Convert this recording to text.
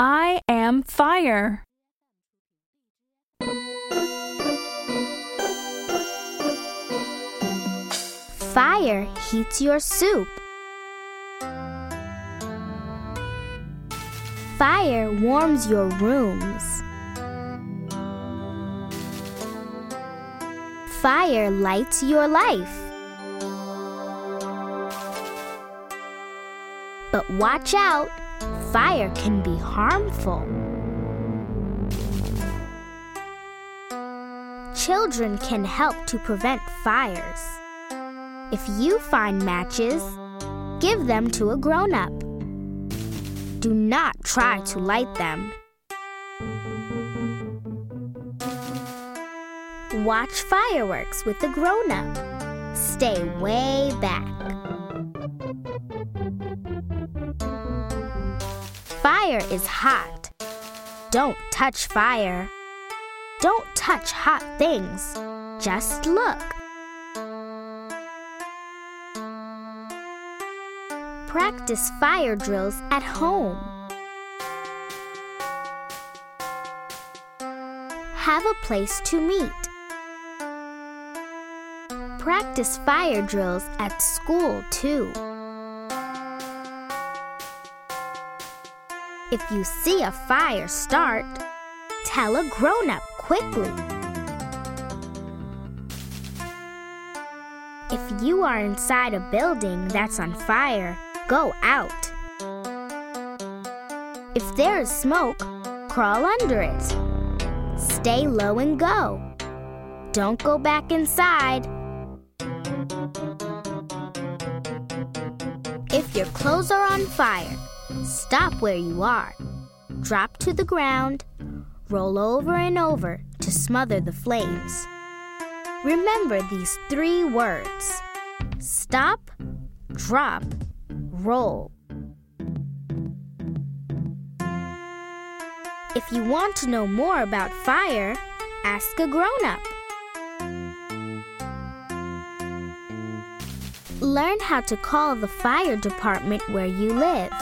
I am fire. Fire heats your soup. Fire warms your rooms. Fire lights your life. But watch out, fire can be harmful. Children can help to prevent fires. If you find matches, give them to a grown up. Do not try to light them. Watch fireworks with a grown up. Stay way back. Fire is hot. Don't touch fire. Don't touch hot things. Just look. Practice fire drills at home. Have a place to meet. Practice fire drills at school too. If you see a fire start, tell a grown up quickly. If you are inside a building that's on fire, go out. If there is smoke, crawl under it. Stay low and go. Don't go back inside. If your clothes are on fire, stop where you are. Drop to the ground, roll over and over to smother the flames. Remember these three words stop, drop, roll. If you want to know more about fire, ask a grown up. Learn how to call the fire department where you live.